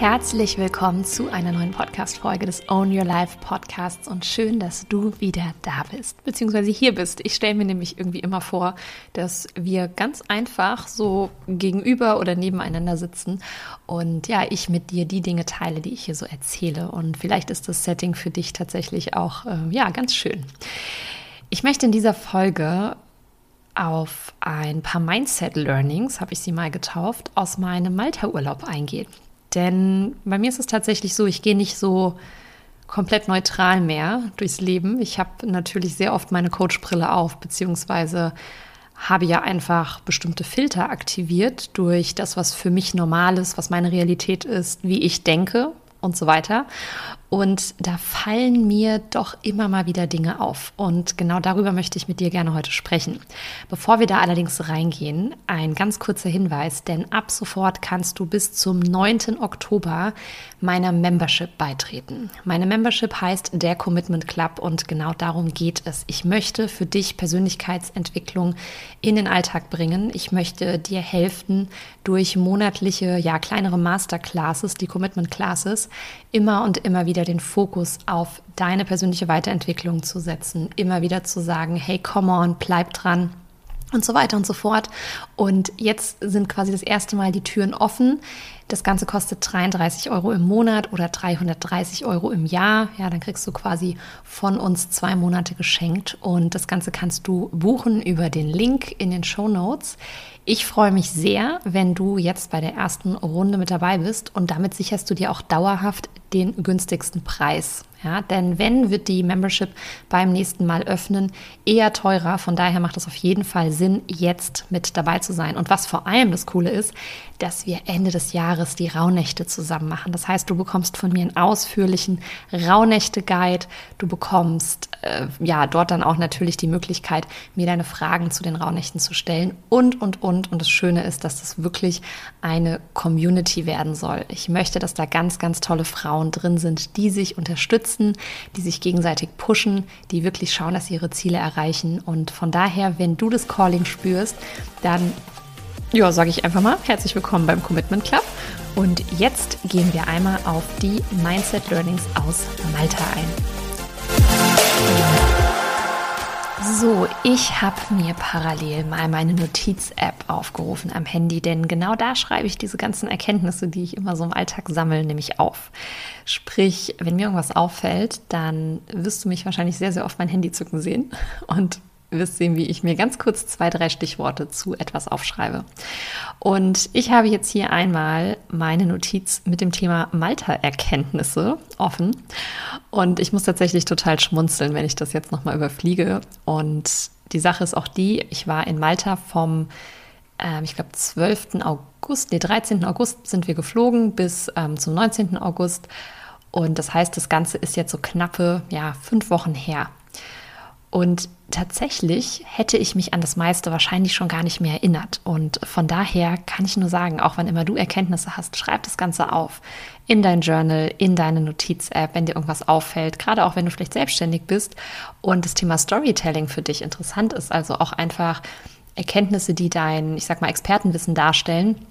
Herzlich willkommen zu einer neuen Podcast-Folge des Own Your Life Podcasts und schön, dass du wieder da bist, beziehungsweise hier bist. Ich stelle mir nämlich irgendwie immer vor, dass wir ganz einfach so gegenüber oder nebeneinander sitzen und ja, ich mit dir die Dinge teile, die ich hier so erzähle. Und vielleicht ist das Setting für dich tatsächlich auch, äh, ja, ganz schön. Ich möchte in dieser Folge auf ein paar Mindset-Learnings, habe ich sie mal getauft, aus meinem Malta-Urlaub eingehen. Denn bei mir ist es tatsächlich so, ich gehe nicht so komplett neutral mehr durchs Leben. Ich habe natürlich sehr oft meine Coachbrille auf, beziehungsweise habe ja einfach bestimmte Filter aktiviert durch das, was für mich normal ist, was meine Realität ist, wie ich denke und so weiter. Und da fallen mir doch immer mal wieder Dinge auf. Und genau darüber möchte ich mit dir gerne heute sprechen. Bevor wir da allerdings reingehen, ein ganz kurzer Hinweis, denn ab sofort kannst du bis zum 9. Oktober meiner Membership beitreten. Meine Membership heißt der Commitment Club und genau darum geht es. Ich möchte für dich Persönlichkeitsentwicklung in den Alltag bringen. Ich möchte dir helfen, durch monatliche, ja, kleinere Masterclasses, die Commitment Classes, immer und immer wieder den Fokus auf deine persönliche Weiterentwicklung zu setzen, immer wieder zu sagen, hey, come on, bleib dran und so weiter und so fort. Und jetzt sind quasi das erste Mal die Türen offen. Das Ganze kostet 33 Euro im Monat oder 330 Euro im Jahr. Ja, dann kriegst du quasi von uns zwei Monate geschenkt. Und das Ganze kannst du buchen über den Link in den Show Notes. Ich freue mich sehr, wenn du jetzt bei der ersten Runde mit dabei bist und damit sicherst du dir auch dauerhaft den günstigsten Preis. Ja, denn wenn wird die Membership beim nächsten Mal öffnen, eher teurer. Von daher macht es auf jeden Fall Sinn, jetzt mit dabei zu sein. Und was vor allem das Coole ist, dass wir Ende des Jahres die Rauhnächte zusammen machen. Das heißt, du bekommst von mir einen ausführlichen Rauhnächte-Guide. Du bekommst äh, ja dort dann auch natürlich die Möglichkeit, mir deine Fragen zu den Rauhnächten zu stellen und und und. Und das Schöne ist, dass das wirklich eine Community werden soll. Ich möchte, dass da ganz ganz tolle Frauen drin sind, die sich unterstützen, die sich gegenseitig pushen, die wirklich schauen, dass sie ihre Ziele erreichen. Und von daher, wenn du das Calling spürst, dann ja, sage ich einfach mal, herzlich willkommen beim Commitment Club. Und jetzt gehen wir einmal auf die Mindset Learnings aus Malta ein. So, ich habe mir parallel mal meine Notiz-App aufgerufen am Handy, denn genau da schreibe ich diese ganzen Erkenntnisse, die ich immer so im Alltag sammle, nämlich auf. Sprich, wenn mir irgendwas auffällt, dann wirst du mich wahrscheinlich sehr, sehr oft mein Handy zücken sehen und wirst sehen, wie ich mir ganz kurz zwei, drei Stichworte zu etwas aufschreibe. Und ich habe jetzt hier einmal meine Notiz mit dem Thema Malta-Erkenntnisse offen. Und ich muss tatsächlich total schmunzeln, wenn ich das jetzt nochmal überfliege. Und die Sache ist auch die, ich war in Malta vom, ähm, ich glaube, 12. August, nee, 13. August sind wir geflogen bis ähm, zum 19. August. Und das heißt, das Ganze ist jetzt so knappe, ja, fünf Wochen her. Und tatsächlich hätte ich mich an das meiste wahrscheinlich schon gar nicht mehr erinnert. Und von daher kann ich nur sagen, auch wann immer du Erkenntnisse hast, schreib das Ganze auf in dein Journal, in deine Notiz-App, wenn dir irgendwas auffällt, gerade auch wenn du vielleicht selbstständig bist. Und das Thema Storytelling für dich interessant ist, also auch einfach Erkenntnisse, die dein, ich sag mal, Expertenwissen darstellen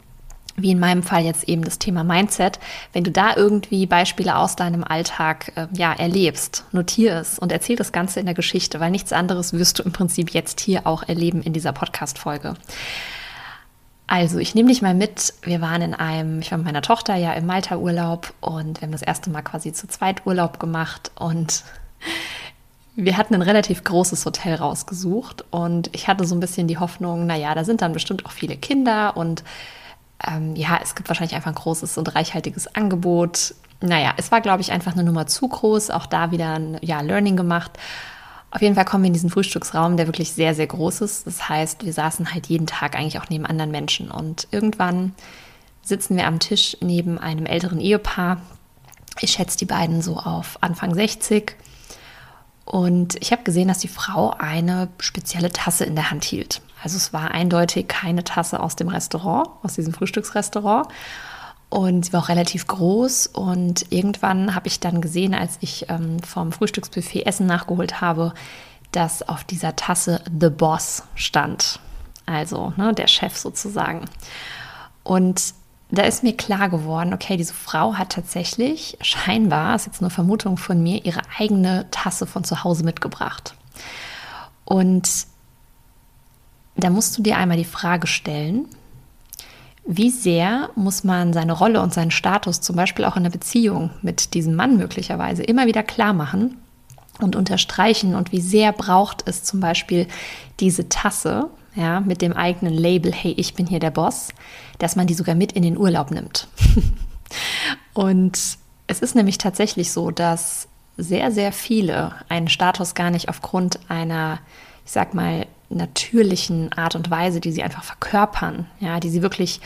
wie in meinem Fall jetzt eben das Thema Mindset, wenn du da irgendwie Beispiele aus deinem Alltag äh, ja, erlebst, notiere es und erzähl das Ganze in der Geschichte, weil nichts anderes wirst du im Prinzip jetzt hier auch erleben in dieser Podcast-Folge. Also, ich nehme dich mal mit. Wir waren in einem, ich war mit meiner Tochter ja im Malta-Urlaub und wir haben das erste Mal quasi zu zweit Urlaub gemacht und wir hatten ein relativ großes Hotel rausgesucht und ich hatte so ein bisschen die Hoffnung, naja, da sind dann bestimmt auch viele Kinder und ähm, ja, es gibt wahrscheinlich einfach ein großes und reichhaltiges Angebot. Naja, es war, glaube ich, einfach eine Nummer zu groß. Auch da wieder ein ja, Learning gemacht. Auf jeden Fall kommen wir in diesen Frühstücksraum, der wirklich sehr, sehr groß ist. Das heißt, wir saßen halt jeden Tag eigentlich auch neben anderen Menschen. Und irgendwann sitzen wir am Tisch neben einem älteren Ehepaar. Ich schätze die beiden so auf Anfang 60. Und ich habe gesehen, dass die Frau eine spezielle Tasse in der Hand hielt. Also es war eindeutig keine Tasse aus dem Restaurant, aus diesem Frühstücksrestaurant. Und sie war auch relativ groß. Und irgendwann habe ich dann gesehen, als ich ähm, vom Frühstücksbuffet Essen nachgeholt habe, dass auf dieser Tasse The Boss stand. Also ne, der Chef sozusagen. Und da ist mir klar geworden, okay, diese Frau hat tatsächlich scheinbar, ist jetzt nur Vermutung von mir, ihre eigene Tasse von zu Hause mitgebracht. Und da musst du dir einmal die Frage stellen, wie sehr muss man seine Rolle und seinen Status zum Beispiel auch in der Beziehung mit diesem Mann möglicherweise immer wieder klar machen und unterstreichen und wie sehr braucht es zum Beispiel diese Tasse, ja, mit dem eigenen Label, hey, ich bin hier der Boss, dass man die sogar mit in den Urlaub nimmt. und es ist nämlich tatsächlich so, dass sehr, sehr viele einen Status gar nicht aufgrund einer, ich sag mal, natürlichen Art und Weise, die sie einfach verkörpern, ja, die sie wirklich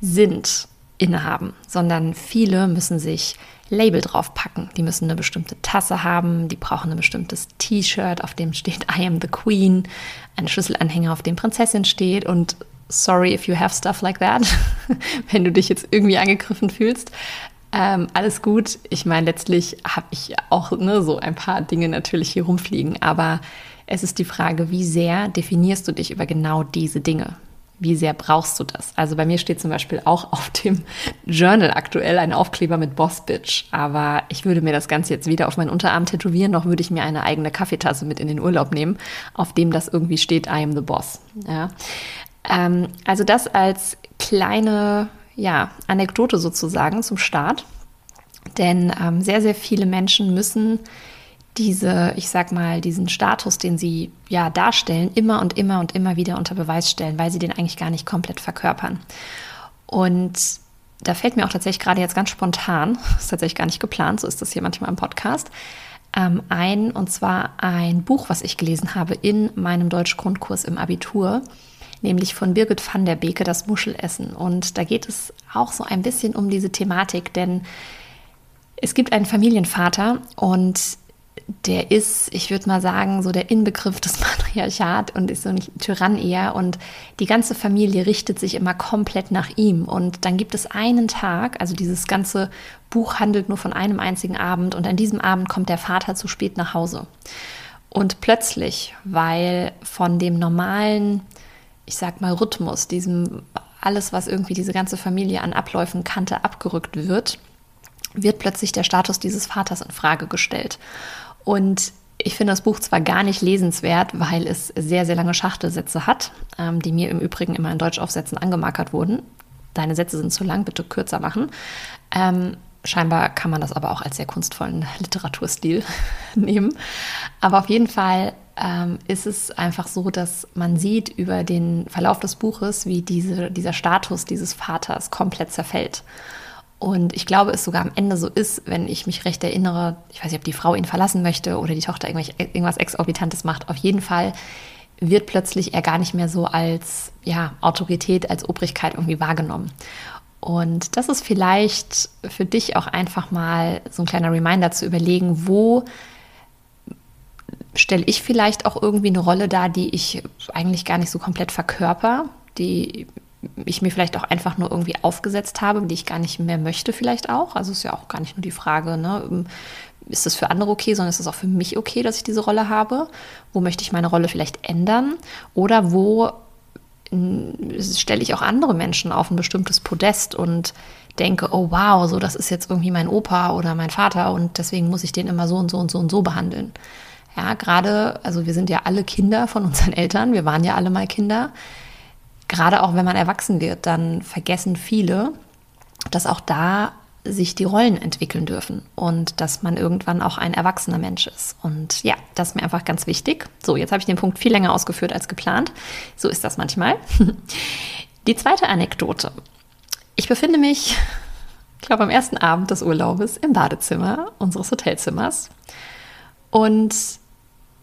sind, innehaben, sondern viele müssen sich Label draufpacken. Die müssen eine bestimmte Tasse haben, die brauchen ein bestimmtes T-Shirt, auf dem steht I am the Queen, eine Schlüsselanhänger, auf dem Prinzessin steht und sorry if you have stuff like that, wenn du dich jetzt irgendwie angegriffen fühlst. Ähm, alles gut. Ich meine, letztlich habe ich auch ne, so ein paar Dinge natürlich hier rumfliegen, aber es ist die Frage, wie sehr definierst du dich über genau diese Dinge? wie sehr brauchst du das? Also bei mir steht zum Beispiel auch auf dem Journal aktuell ein Aufkleber mit Boss Bitch, aber ich würde mir das Ganze jetzt weder auf meinen Unterarm tätowieren, noch würde ich mir eine eigene Kaffeetasse mit in den Urlaub nehmen, auf dem das irgendwie steht, I am the Boss. Ja. Ähm, also das als kleine ja, Anekdote sozusagen zum Start, denn ähm, sehr, sehr viele Menschen müssen diese, ich sag mal, diesen Status, den sie ja darstellen, immer und immer und immer wieder unter Beweis stellen, weil sie den eigentlich gar nicht komplett verkörpern. Und da fällt mir auch tatsächlich gerade jetzt ganz spontan, ist tatsächlich gar nicht geplant, so ist das hier manchmal im Podcast, ähm, ein, und zwar ein Buch, was ich gelesen habe in meinem Deutschgrundkurs im Abitur, nämlich von Birgit van der Beke, das Muschelessen. Und da geht es auch so ein bisschen um diese Thematik, denn es gibt einen Familienvater und der ist, ich würde mal sagen, so der Inbegriff des Patriarchat und ist so ein Tyrann eher. Und die ganze Familie richtet sich immer komplett nach ihm. Und dann gibt es einen Tag, also dieses ganze Buch handelt nur von einem einzigen Abend. Und an diesem Abend kommt der Vater zu spät nach Hause. Und plötzlich, weil von dem normalen, ich sag mal, Rhythmus, diesem alles, was irgendwie diese ganze Familie an Abläufen kannte, abgerückt wird, wird plötzlich der Status dieses Vaters in Frage gestellt. Und ich finde das Buch zwar gar nicht lesenswert, weil es sehr, sehr lange Schachtelsätze hat, ähm, die mir im Übrigen immer in Deutschaufsätzen angemarkert wurden. Deine Sätze sind zu lang, bitte kürzer machen. Ähm, scheinbar kann man das aber auch als sehr kunstvollen Literaturstil nehmen. Aber auf jeden Fall ähm, ist es einfach so, dass man sieht über den Verlauf des Buches, wie diese, dieser Status dieses Vaters komplett zerfällt. Und ich glaube, es sogar am Ende so ist, wenn ich mich recht erinnere, ich weiß nicht, ob die Frau ihn verlassen möchte oder die Tochter irgendwas Exorbitantes macht. Auf jeden Fall wird plötzlich er gar nicht mehr so als ja, Autorität, als Obrigkeit irgendwie wahrgenommen. Und das ist vielleicht für dich auch einfach mal so ein kleiner Reminder zu überlegen, wo stelle ich vielleicht auch irgendwie eine Rolle dar, die ich eigentlich gar nicht so komplett verkörper, die ich mir vielleicht auch einfach nur irgendwie aufgesetzt habe, die ich gar nicht mehr möchte vielleicht auch. Also ist ja auch gar nicht nur die Frage, ne, ist das für andere okay, sondern ist es auch für mich okay, dass ich diese Rolle habe? Wo möchte ich meine Rolle vielleicht ändern? Oder wo stelle ich auch andere Menschen auf ein bestimmtes Podest und denke, oh wow, so das ist jetzt irgendwie mein Opa oder mein Vater und deswegen muss ich den immer so und so und so und so behandeln. Ja, gerade, also wir sind ja alle Kinder von unseren Eltern, wir waren ja alle mal Kinder gerade auch wenn man erwachsen wird, dann vergessen viele, dass auch da sich die Rollen entwickeln dürfen und dass man irgendwann auch ein erwachsener Mensch ist. Und ja, das ist mir einfach ganz wichtig. So, jetzt habe ich den Punkt viel länger ausgeführt als geplant. So ist das manchmal. Die zweite Anekdote. Ich befinde mich, ich glaube, am ersten Abend des Urlaubes im Badezimmer unseres Hotelzimmers. Und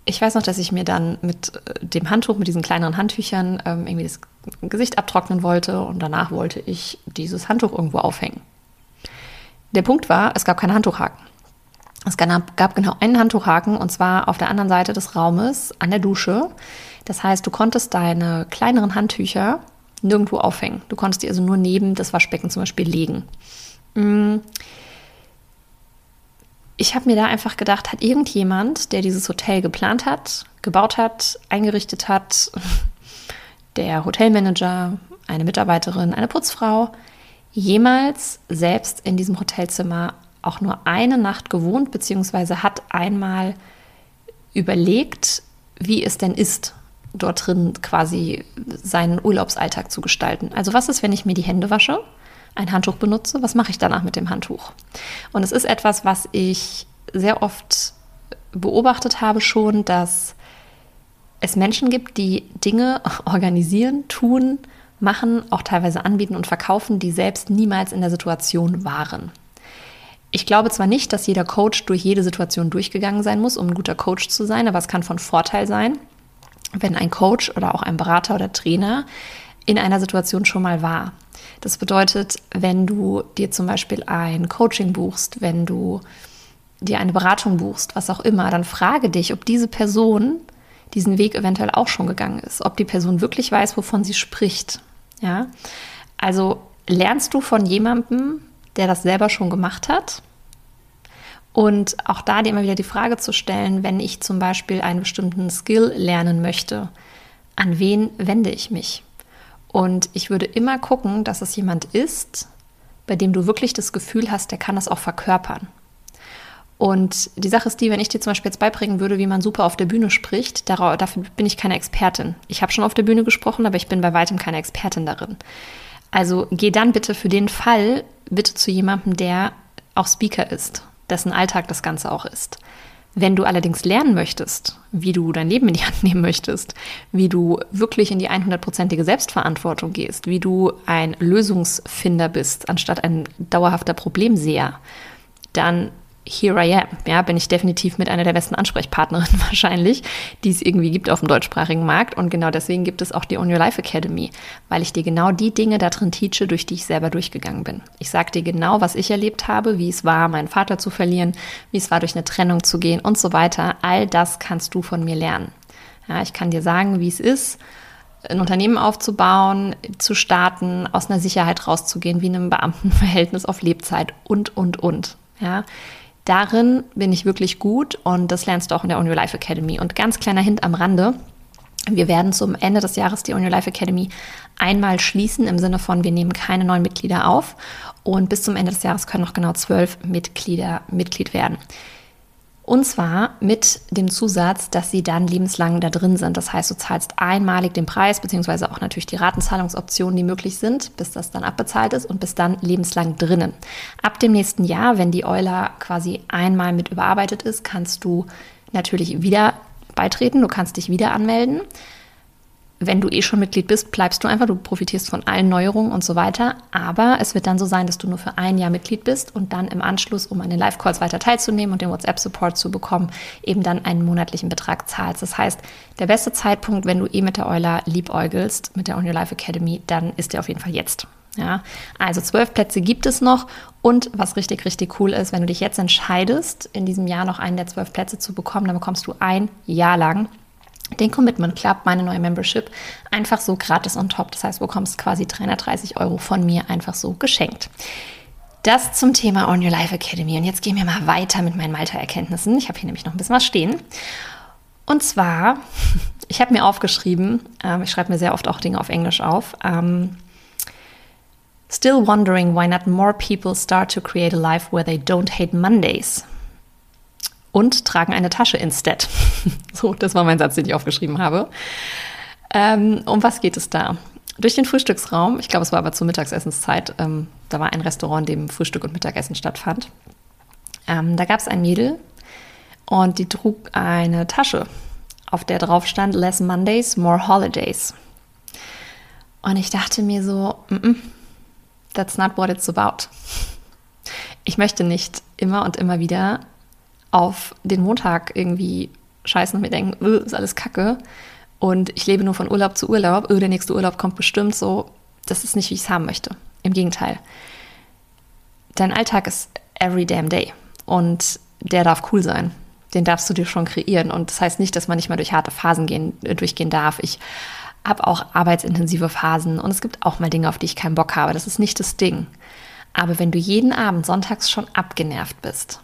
ich weiß noch, dass ich mir dann mit äh, dem Handtuch, mit diesen kleineren Handtüchern ähm, irgendwie das Gesicht abtrocknen wollte und danach wollte ich dieses Handtuch irgendwo aufhängen. Der Punkt war, es gab keine Handtuchhaken. Es gab genau einen Handtuchhaken und zwar auf der anderen Seite des Raumes an der Dusche. Das heißt, du konntest deine kleineren Handtücher nirgendwo aufhängen. Du konntest die also nur neben das Waschbecken zum Beispiel legen. Mm ich habe mir da einfach gedacht, hat irgendjemand, der dieses Hotel geplant hat, gebaut hat, eingerichtet hat, der Hotelmanager, eine Mitarbeiterin, eine Putzfrau, jemals selbst in diesem Hotelzimmer auch nur eine Nacht gewohnt, beziehungsweise hat einmal überlegt, wie es denn ist, dort drin quasi seinen Urlaubsalltag zu gestalten. Also was ist, wenn ich mir die Hände wasche, ein Handtuch benutze, was mache ich danach mit dem Handtuch? Und es ist etwas, was ich sehr oft beobachtet habe schon, dass es Menschen gibt, die Dinge organisieren, tun, machen, auch teilweise anbieten und verkaufen, die selbst niemals in der Situation waren. Ich glaube zwar nicht, dass jeder Coach durch jede Situation durchgegangen sein muss, um ein guter Coach zu sein, aber es kann von Vorteil sein, wenn ein Coach oder auch ein Berater oder Trainer in einer Situation schon mal war. Das bedeutet, wenn du dir zum Beispiel ein Coaching buchst, wenn du dir eine Beratung buchst, was auch immer, dann frage dich, ob diese Person diesen Weg eventuell auch schon gegangen ist, ob die Person wirklich weiß, wovon sie spricht. Ja, also lernst du von jemandem, der das selber schon gemacht hat? Und auch da dir immer wieder die Frage zu stellen, wenn ich zum Beispiel einen bestimmten Skill lernen möchte, an wen wende ich mich? Und ich würde immer gucken, dass es jemand ist, bei dem du wirklich das Gefühl hast, der kann das auch verkörpern. Und die Sache ist die, wenn ich dir zum Beispiel jetzt beibringen würde, wie man super auf der Bühne spricht, dafür bin ich keine Expertin. Ich habe schon auf der Bühne gesprochen, aber ich bin bei weitem keine Expertin darin. Also geh dann bitte für den Fall bitte zu jemandem, der auch Speaker ist, dessen Alltag das Ganze auch ist. Wenn du allerdings lernen möchtest, wie du dein Leben in die Hand nehmen möchtest, wie du wirklich in die 100%ige Selbstverantwortung gehst, wie du ein Lösungsfinder bist, anstatt ein dauerhafter Problemseher, dann here I am. Ja, bin ich definitiv mit einer der besten Ansprechpartnerinnen wahrscheinlich, die es irgendwie gibt auf dem deutschsprachigen Markt. Und genau deswegen gibt es auch die On Your Life Academy, weil ich dir genau die Dinge darin teache, durch die ich selber durchgegangen bin. Ich sage dir genau, was ich erlebt habe, wie es war, meinen Vater zu verlieren, wie es war, durch eine Trennung zu gehen und so weiter. All das kannst du von mir lernen. Ja, ich kann dir sagen, wie es ist, ein Unternehmen aufzubauen, zu starten, aus einer Sicherheit rauszugehen, wie in einem Beamtenverhältnis auf Lebzeit und, und, und. Ja, Darin bin ich wirklich gut und das lernst du auch in der On Your Life Academy. Und ganz kleiner Hint am Rande. Wir werden zum Ende des Jahres die On Your Life Academy einmal schließen im Sinne von, wir nehmen keine neuen Mitglieder auf und bis zum Ende des Jahres können noch genau zwölf Mitglieder Mitglied werden. Und zwar mit dem Zusatz, dass sie dann lebenslang da drin sind. Das heißt, du zahlst einmalig den Preis, beziehungsweise auch natürlich die Ratenzahlungsoptionen, die möglich sind, bis das dann abbezahlt ist und bis dann lebenslang drinnen. Ab dem nächsten Jahr, wenn die Euler quasi einmal mit überarbeitet ist, kannst du natürlich wieder beitreten, du kannst dich wieder anmelden wenn du eh schon Mitglied bist, bleibst du einfach, du profitierst von allen Neuerungen und so weiter. Aber es wird dann so sein, dass du nur für ein Jahr Mitglied bist und dann im Anschluss, um an den Live-Calls weiter teilzunehmen und den WhatsApp-Support zu bekommen, eben dann einen monatlichen Betrag zahlst. Das heißt, der beste Zeitpunkt, wenn du eh mit der Euler liebäugelst, mit der On Your Life Academy, dann ist der auf jeden Fall jetzt. Ja, also zwölf Plätze gibt es noch. Und was richtig, richtig cool ist, wenn du dich jetzt entscheidest, in diesem Jahr noch einen der zwölf Plätze zu bekommen, dann bekommst du ein Jahr lang den Commitment Club, meine neue Membership, einfach so gratis on top. Das heißt, du bekommst quasi 330 Euro von mir einfach so geschenkt. Das zum Thema On Your Life Academy. Und jetzt gehen wir mal weiter mit meinen Malta-Erkenntnissen. Ich habe hier nämlich noch ein bisschen was stehen. Und zwar, ich habe mir aufgeschrieben, äh, ich schreibe mir sehr oft auch Dinge auf Englisch auf. Ähm, Still wondering why not more people start to create a life where they don't hate Mondays und tragen eine Tasche instead. so, das war mein Satz, den ich aufgeschrieben habe. Ähm, um was geht es da? Durch den Frühstücksraum, ich glaube, es war aber zur Mittagsessenszeit, ähm, da war ein Restaurant, in dem Frühstück und Mittagessen stattfand. Ähm, da gab es ein Mädel und die trug eine Tasche, auf der drauf stand Less Mondays, More Holidays. Und ich dachte mir so, mm -mm, that's not what it's about. Ich möchte nicht immer und immer wieder auf den Montag irgendwie scheißen und mir denken, öh, ist alles kacke und ich lebe nur von Urlaub zu Urlaub, öh, der nächste Urlaub kommt bestimmt so, das ist nicht, wie ich es haben möchte. Im Gegenteil. Dein Alltag ist every damn day und der darf cool sein. Den darfst du dir schon kreieren und das heißt nicht, dass man nicht mal durch harte Phasen gehen, äh, durchgehen darf. Ich habe auch arbeitsintensive Phasen und es gibt auch mal Dinge, auf die ich keinen Bock habe. Das ist nicht das Ding. Aber wenn du jeden Abend sonntags schon abgenervt bist,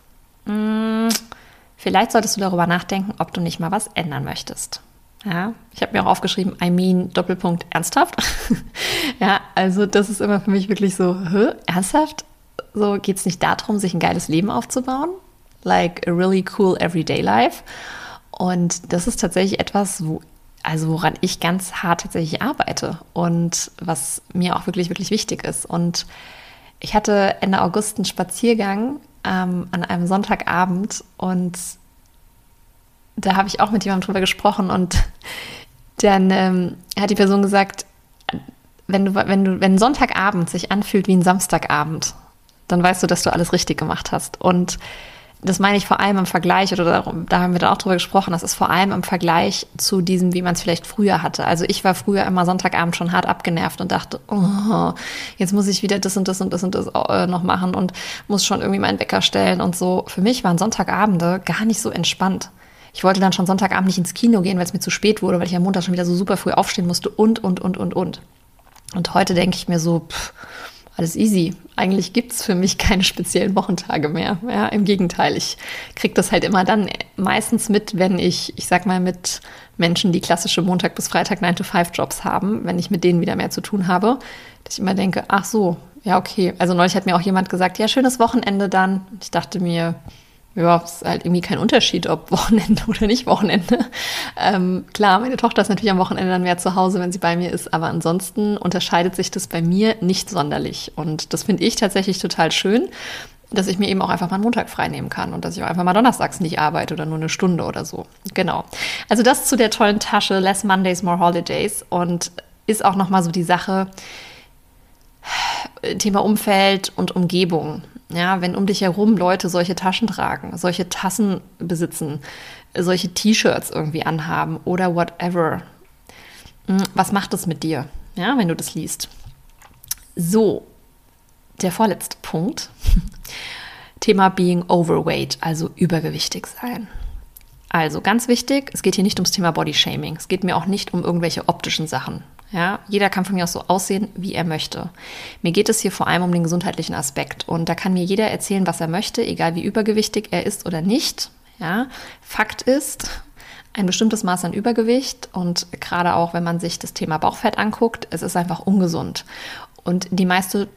hm, vielleicht solltest du darüber nachdenken, ob du nicht mal was ändern möchtest. Ja, ich habe mir auch aufgeschrieben, I mean Doppelpunkt ernsthaft. ja, also das ist immer für mich wirklich so, Hä? ernsthaft? So geht es nicht darum, sich ein geiles Leben aufzubauen? Like a really cool everyday life. Und das ist tatsächlich etwas, wo, also woran ich ganz hart tatsächlich arbeite und was mir auch wirklich, wirklich wichtig ist. Und ich hatte Ende August einen Spaziergang ähm, an einem Sonntagabend und da habe ich auch mit jemandem drüber gesprochen und dann ähm, hat die Person gesagt, wenn du, wenn du, wenn Sonntagabend sich anfühlt wie ein Samstagabend, dann weißt du, dass du alles richtig gemacht hast. Und das meine ich vor allem im Vergleich, oder da, da haben wir dann auch drüber gesprochen, das ist vor allem im Vergleich zu diesem, wie man es vielleicht früher hatte. Also ich war früher immer Sonntagabend schon hart abgenervt und dachte, oh, jetzt muss ich wieder das und das und das und das äh, noch machen und muss schon irgendwie meinen Wecker stellen und so. Für mich waren Sonntagabende gar nicht so entspannt. Ich wollte dann schon Sonntagabend nicht ins Kino gehen, weil es mir zu spät wurde, weil ich am Montag schon wieder so super früh aufstehen musste und, und, und, und, und. Und heute denke ich mir so, pff, alles easy. Eigentlich gibt es für mich keine speziellen Wochentage mehr. Ja, Im Gegenteil, ich kriege das halt immer dann meistens mit, wenn ich, ich sag mal, mit Menschen, die klassische Montag bis Freitag 9-to-5-Jobs haben, wenn ich mit denen wieder mehr zu tun habe, dass ich immer denke, ach so, ja, okay. Also neulich hat mir auch jemand gesagt, ja, schönes Wochenende dann. Ich dachte mir, ja, es ist halt irgendwie kein Unterschied, ob Wochenende oder nicht Wochenende. Ähm, klar, meine Tochter ist natürlich am Wochenende dann mehr zu Hause, wenn sie bei mir ist, aber ansonsten unterscheidet sich das bei mir nicht sonderlich. Und das finde ich tatsächlich total schön, dass ich mir eben auch einfach mal einen Montag frei nehmen kann und dass ich auch einfach mal donnerstags nicht arbeite oder nur eine Stunde oder so. Genau. Also das zu der tollen Tasche Less Mondays, More Holidays und ist auch nochmal so die Sache, Thema Umfeld und Umgebung. Ja, wenn um dich herum Leute solche Taschen tragen, solche Tassen besitzen, solche T-Shirts irgendwie anhaben oder whatever. Hm, was macht das mit dir, ja, wenn du das liest? So, der vorletzte Punkt. Thema Being Overweight, also übergewichtig sein. Also ganz wichtig, es geht hier nicht ums Thema Body Shaming. Es geht mir auch nicht um irgendwelche optischen Sachen. Ja, jeder kann von mir aus so aussehen, wie er möchte. Mir geht es hier vor allem um den gesundheitlichen Aspekt. Und da kann mir jeder erzählen, was er möchte, egal wie übergewichtig er ist oder nicht. Ja, Fakt ist, ein bestimmtes Maß an Übergewicht und gerade auch, wenn man sich das Thema Bauchfett anguckt, es ist einfach ungesund. Und die meiste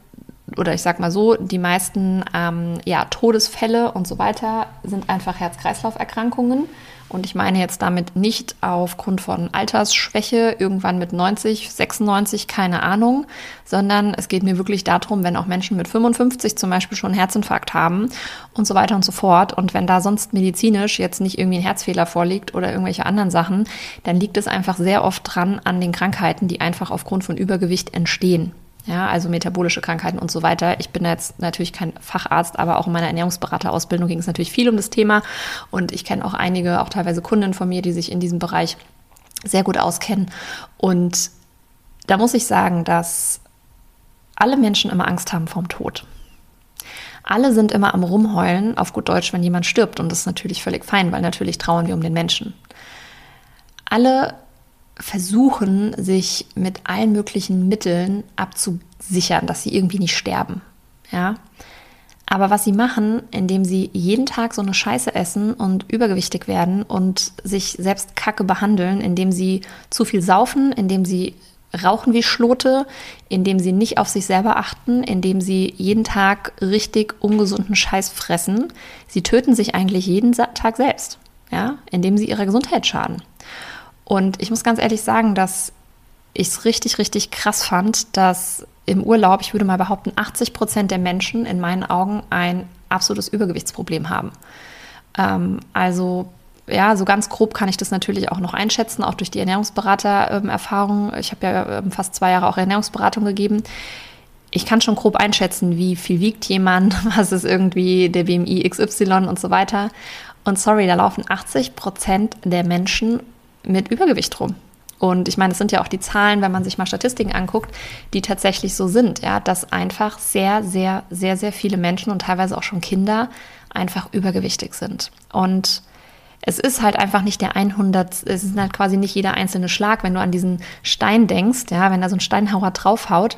oder ich sag mal so, die meisten ähm, ja, Todesfälle und so weiter sind einfach Herz-Kreislauf-Erkrankungen. Und ich meine jetzt damit nicht aufgrund von Altersschwäche, irgendwann mit 90, 96, keine Ahnung, sondern es geht mir wirklich darum, wenn auch Menschen mit 55 zum Beispiel schon einen Herzinfarkt haben und so weiter und so fort. Und wenn da sonst medizinisch jetzt nicht irgendwie ein Herzfehler vorliegt oder irgendwelche anderen Sachen, dann liegt es einfach sehr oft dran an den Krankheiten, die einfach aufgrund von Übergewicht entstehen ja, also metabolische Krankheiten und so weiter. Ich bin jetzt natürlich kein Facharzt, aber auch in meiner Ernährungsberaterausbildung ging es natürlich viel um das Thema und ich kenne auch einige, auch teilweise Kunden von mir, die sich in diesem Bereich sehr gut auskennen. Und da muss ich sagen, dass alle Menschen immer Angst haben vorm Tod. Alle sind immer am Rumheulen, auf gut Deutsch, wenn jemand stirbt. Und das ist natürlich völlig fein, weil natürlich trauern wir um den Menschen. Alle versuchen, sich mit allen möglichen Mitteln abzusichern, dass sie irgendwie nicht sterben. Ja. Aber was sie machen, indem sie jeden Tag so eine Scheiße essen und übergewichtig werden und sich selbst kacke behandeln, indem sie zu viel saufen, indem sie rauchen wie Schlote, indem sie nicht auf sich selber achten, indem sie jeden Tag richtig ungesunden Scheiß fressen. Sie töten sich eigentlich jeden Tag selbst, ja, indem sie ihrer Gesundheit schaden. Und ich muss ganz ehrlich sagen, dass ich es richtig, richtig krass fand, dass im Urlaub, ich würde mal behaupten, 80 Prozent der Menschen in meinen Augen ein absolutes Übergewichtsproblem haben. Ähm, also ja, so ganz grob kann ich das natürlich auch noch einschätzen, auch durch die Ernährungsberater-Erfahrung. ich habe ja ähm, fast zwei Jahre auch Ernährungsberatung gegeben. Ich kann schon grob einschätzen, wie viel wiegt jemand, was ist irgendwie der BMI XY und so weiter. Und sorry, da laufen 80 Prozent der Menschen mit Übergewicht rum. Und ich meine, es sind ja auch die Zahlen, wenn man sich mal Statistiken anguckt, die tatsächlich so sind, ja, dass einfach sehr, sehr, sehr, sehr viele Menschen und teilweise auch schon Kinder einfach übergewichtig sind. Und es ist halt einfach nicht der 100, es ist halt quasi nicht jeder einzelne Schlag, wenn du an diesen Stein denkst, ja, wenn da so ein Steinhauer draufhaut,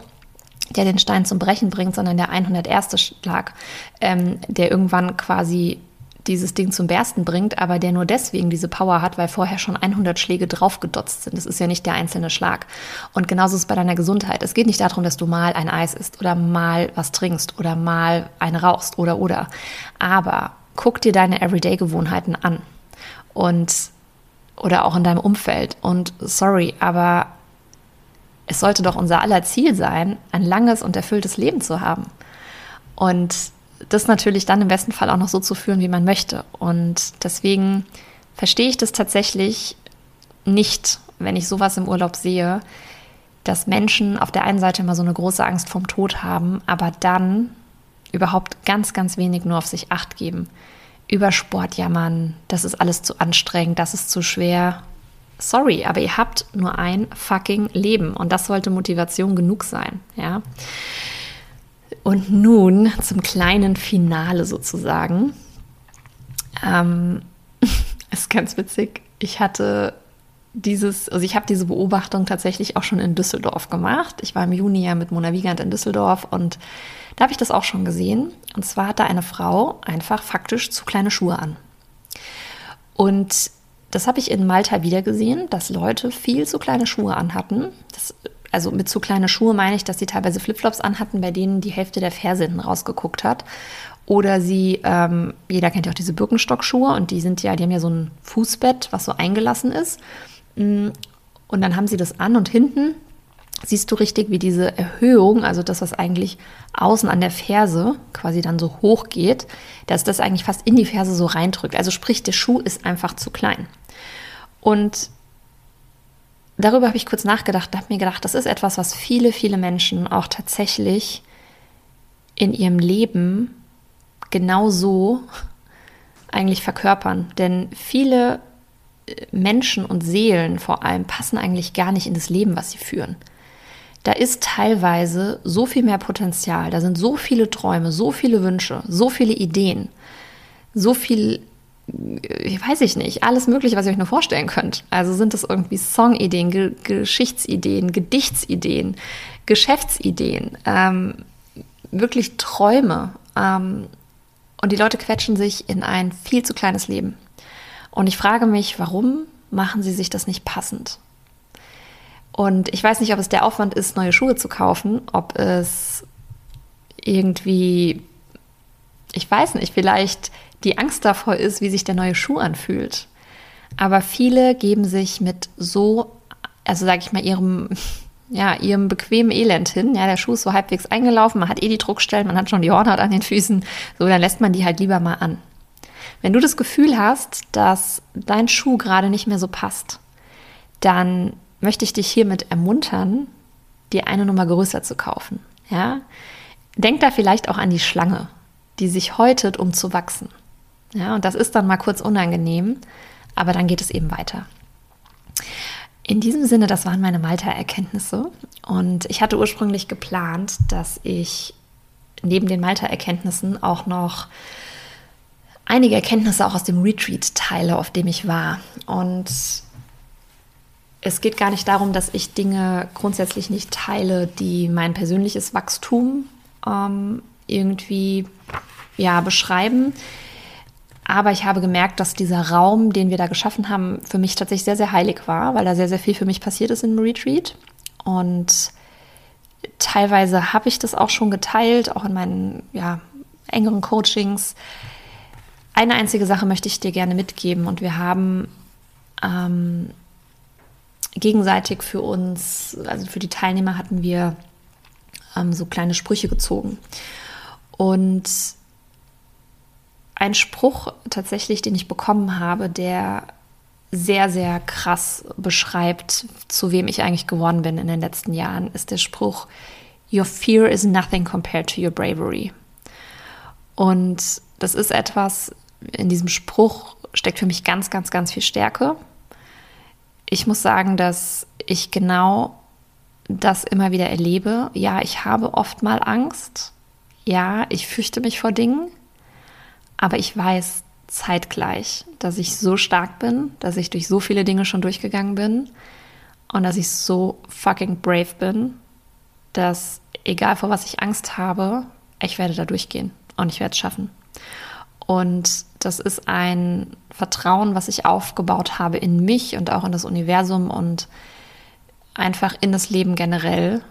der den Stein zum Brechen bringt, sondern der 101. Schlag, ähm, der irgendwann quasi dieses Ding zum Bersten bringt, aber der nur deswegen diese Power hat, weil vorher schon 100 Schläge draufgedotzt sind. Das ist ja nicht der einzelne Schlag. Und genauso ist es bei deiner Gesundheit. Es geht nicht darum, dass du mal ein Eis isst oder mal was trinkst oder mal eine rauchst oder oder. Aber guck dir deine Everyday-Gewohnheiten an und oder auch in deinem Umfeld. Und sorry, aber es sollte doch unser aller Ziel sein, ein langes und erfülltes Leben zu haben. Und das natürlich dann im besten Fall auch noch so zu führen, wie man möchte. Und deswegen verstehe ich das tatsächlich nicht, wenn ich sowas im Urlaub sehe, dass Menschen auf der einen Seite immer so eine große Angst vom Tod haben, aber dann überhaupt ganz, ganz wenig nur auf sich acht geben. Über Sport jammern, das ist alles zu anstrengend, das ist zu schwer. Sorry, aber ihr habt nur ein fucking Leben und das sollte Motivation genug sein, ja. Und nun zum kleinen Finale sozusagen. Ähm, ist ganz witzig. Ich hatte dieses, also ich habe diese Beobachtung tatsächlich auch schon in Düsseldorf gemacht. Ich war im Juni ja mit Mona Wiegand in Düsseldorf und da habe ich das auch schon gesehen. Und zwar hatte eine Frau einfach faktisch zu kleine Schuhe an. Und das habe ich in Malta wieder gesehen, dass Leute viel zu kleine Schuhe anhatten. Das also mit zu kleine Schuhe meine ich, dass sie teilweise Flipflops anhatten, bei denen die Hälfte der Ferse hinten rausgeguckt hat. Oder sie, ähm, jeder kennt ja auch diese Birkenstock-Schuhe und die sind ja, die haben ja so ein Fußbett, was so eingelassen ist. Mm, und dann haben sie das an und hinten siehst du richtig, wie diese Erhöhung, also das, was eigentlich außen an der Ferse quasi dann so hoch geht, dass das eigentlich fast in die Ferse so reindrückt. Also sprich, der Schuh ist einfach zu klein. Und darüber habe ich kurz nachgedacht, habe mir gedacht, das ist etwas, was viele, viele Menschen auch tatsächlich in ihrem Leben genau so eigentlich verkörpern. Denn viele äh, Menschen und Seelen vor allem passen eigentlich gar nicht in das Leben, was sie führen. Da ist teilweise so viel mehr Potenzial, da sind so viele Träume, so viele Wünsche, so viele Ideen, so viel weiß ich nicht, alles Mögliche, was ihr euch nur vorstellen könnt. Also sind es irgendwie Songideen, Ge Geschichtsideen, Gedichtsideen, Geschäftsideen, ähm, wirklich Träume. Ähm, und die Leute quetschen sich in ein viel zu kleines Leben. Und ich frage mich, warum machen sie sich das nicht passend? Und ich weiß nicht, ob es der Aufwand ist, neue Schuhe zu kaufen, ob es irgendwie, ich weiß nicht, vielleicht die Angst davor ist, wie sich der neue Schuh anfühlt. Aber viele geben sich mit so, also sage ich mal, ihrem, ja, ihrem bequemen Elend hin. Ja, der Schuh ist so halbwegs eingelaufen, man hat eh die Druckstellen, man hat schon die Hornhaut an den Füßen. So, dann lässt man die halt lieber mal an. Wenn du das Gefühl hast, dass dein Schuh gerade nicht mehr so passt, dann möchte ich dich hiermit ermuntern, dir eine Nummer größer zu kaufen. Ja? Denk da vielleicht auch an die Schlange, die sich häutet, um zu wachsen. Ja, und das ist dann mal kurz unangenehm, aber dann geht es eben weiter. In diesem Sinne, das waren meine Malta-Erkenntnisse. Und ich hatte ursprünglich geplant, dass ich neben den Malta-Erkenntnissen auch noch einige Erkenntnisse auch aus dem Retreat teile, auf dem ich war. Und es geht gar nicht darum, dass ich Dinge grundsätzlich nicht teile, die mein persönliches Wachstum ähm, irgendwie ja, beschreiben. Aber ich habe gemerkt, dass dieser Raum, den wir da geschaffen haben, für mich tatsächlich sehr, sehr heilig war, weil da sehr, sehr viel für mich passiert ist im Retreat. Und teilweise habe ich das auch schon geteilt, auch in meinen ja, engeren Coachings. Eine einzige Sache möchte ich dir gerne mitgeben und wir haben ähm, gegenseitig für uns, also für die Teilnehmer hatten wir ähm, so kleine Sprüche gezogen. Und ein Spruch tatsächlich, den ich bekommen habe, der sehr, sehr krass beschreibt, zu wem ich eigentlich geworden bin in den letzten Jahren, ist der Spruch, Your fear is nothing compared to your bravery. Und das ist etwas, in diesem Spruch steckt für mich ganz, ganz, ganz viel Stärke. Ich muss sagen, dass ich genau das immer wieder erlebe. Ja, ich habe oft mal Angst. Ja, ich fürchte mich vor Dingen. Aber ich weiß zeitgleich, dass ich so stark bin, dass ich durch so viele Dinge schon durchgegangen bin und dass ich so fucking brave bin, dass egal vor was ich Angst habe, ich werde da durchgehen und ich werde es schaffen. Und das ist ein Vertrauen, was ich aufgebaut habe in mich und auch in das Universum und einfach in das Leben generell,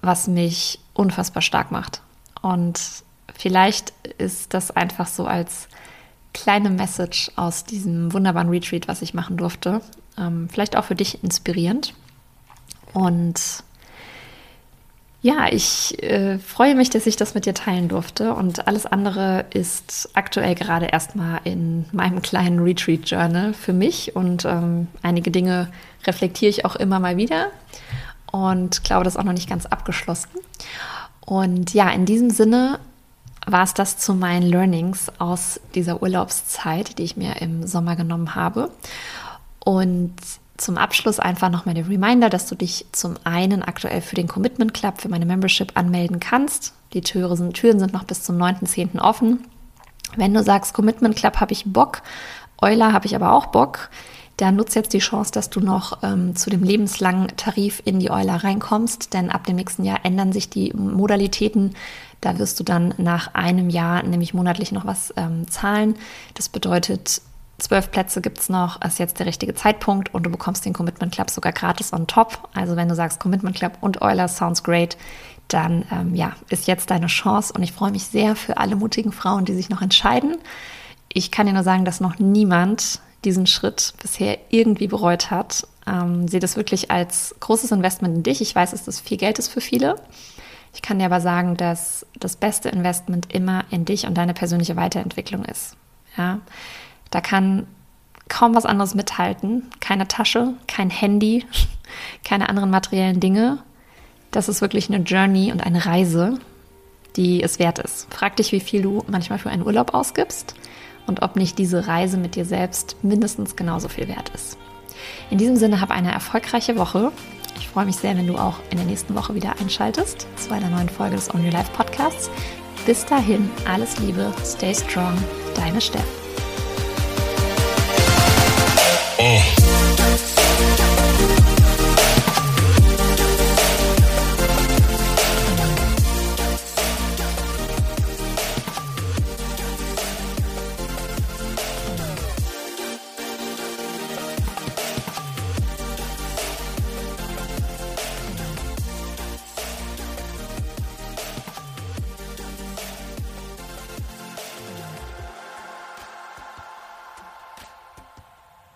was mich unfassbar stark macht. Und vielleicht ist das einfach so als kleine Message aus diesem wunderbaren Retreat, was ich machen durfte. Ähm, vielleicht auch für dich inspirierend. Und ja, ich äh, freue mich, dass ich das mit dir teilen durfte. Und alles andere ist aktuell gerade erstmal in meinem kleinen Retreat Journal für mich. Und ähm, einige Dinge reflektiere ich auch immer mal wieder. Und glaube, das ist auch noch nicht ganz abgeschlossen. Und ja, in diesem Sinne war es das zu meinen Learnings aus dieser Urlaubszeit, die ich mir im Sommer genommen habe. Und zum Abschluss einfach nochmal der Reminder, dass du dich zum einen aktuell für den Commitment Club, für meine Membership anmelden kannst. Die Türen sind, Türen sind noch bis zum 9.10. offen. Wenn du sagst, Commitment Club habe ich Bock, Euler habe ich aber auch Bock, dann nutze jetzt die Chance, dass du noch ähm, zu dem lebenslangen Tarif in die Euler reinkommst, denn ab dem nächsten Jahr ändern sich die Modalitäten. Da wirst du dann nach einem Jahr nämlich monatlich noch was ähm, zahlen. Das bedeutet, zwölf Plätze gibt es noch, ist jetzt der richtige Zeitpunkt und du bekommst den Commitment Club sogar gratis on top. Also wenn du sagst Commitment Club und Euler sounds great, dann ähm, ja, ist jetzt deine Chance und ich freue mich sehr für alle mutigen Frauen, die sich noch entscheiden. Ich kann dir nur sagen, dass noch niemand diesen Schritt bisher irgendwie bereut hat. Ähm, sehe das wirklich als großes Investment in dich. Ich weiß, dass das viel Geld ist für viele. Ich kann dir aber sagen, dass das beste Investment immer in dich und deine persönliche Weiterentwicklung ist. Ja, da kann kaum was anderes mithalten. Keine Tasche, kein Handy, keine anderen materiellen Dinge. Das ist wirklich eine Journey und eine Reise, die es wert ist. Frag dich, wie viel du manchmal für einen Urlaub ausgibst und ob nicht diese Reise mit dir selbst mindestens genauso viel wert ist. In diesem Sinne, hab eine erfolgreiche Woche. Ich freue mich sehr, wenn du auch in der nächsten Woche wieder einschaltest zu einer neuen Folge des On Your Life Podcasts. Bis dahin, alles Liebe, stay strong, deine Steff. Oh.